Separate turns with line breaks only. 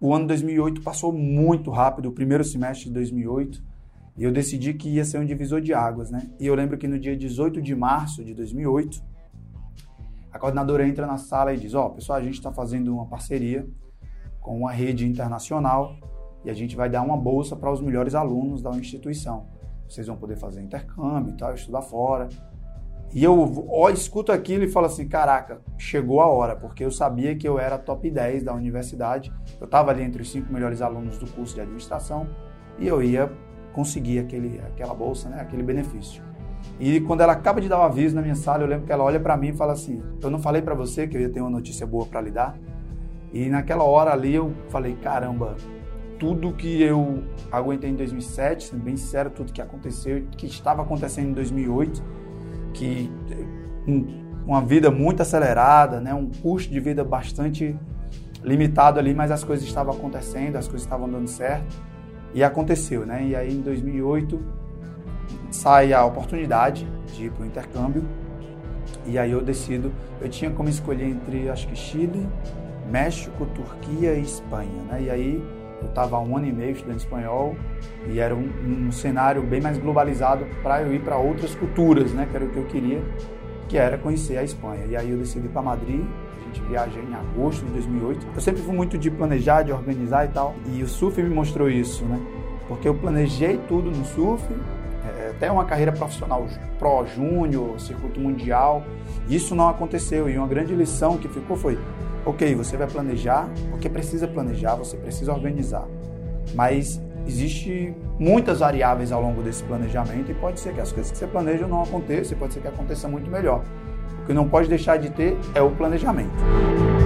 o ano 2008 passou muito rápido, o primeiro semestre de 2008, e eu decidi que ia ser um divisor de águas, né? E eu lembro que no dia 18 de março de 2008, a coordenadora entra na sala e diz: Ó, oh, pessoal, a gente está fazendo uma parceria com uma rede internacional e a gente vai dar uma bolsa para os melhores alunos da instituição. Vocês vão poder fazer intercâmbio e tal, estudar fora. E eu ó, escuto aquilo e falo assim: caraca, chegou a hora, porque eu sabia que eu era top 10 da universidade, eu estava ali entre os cinco melhores alunos do curso de administração e eu ia conseguir aquele, aquela bolsa, né, aquele benefício. E quando ela acaba de dar o um aviso na minha sala, eu lembro que ela olha para mim e fala assim: Eu não falei para você que eu ia ter uma notícia boa para lhe dar? E naquela hora ali eu falei: Caramba, tudo que eu aguentei em 2007, sendo bem sincero, tudo que aconteceu, que estava acontecendo em 2008, que um, uma vida muito acelerada, né, um custo de vida bastante limitado ali, mas as coisas estavam acontecendo, as coisas estavam dando certo e aconteceu, né? E aí em 2008 sai a oportunidade de ir para o intercâmbio e aí eu decido, eu tinha como escolher entre acho que Chile, México, Turquia e Espanha, né? E aí eu estava um ano e meio estudando espanhol e era um, um cenário bem mais globalizado para eu ir para outras culturas, né? Que era o que eu queria, que era conhecer a Espanha. E aí eu decidi para Madrid. A gente viaja em agosto de 2008. Eu sempre fui muito de planejar, de organizar e tal. E o surf me mostrou isso, né? Porque eu planejei tudo no surf, é, até uma carreira profissional pro júnior, circuito mundial. Isso não aconteceu e uma grande lição que ficou foi Ok, você vai planejar, porque precisa planejar, você precisa organizar. Mas existe muitas variáveis ao longo desse planejamento e pode ser que as coisas que você planeja não aconteçam, pode ser que aconteça muito melhor. O que não pode deixar de ter é o planejamento.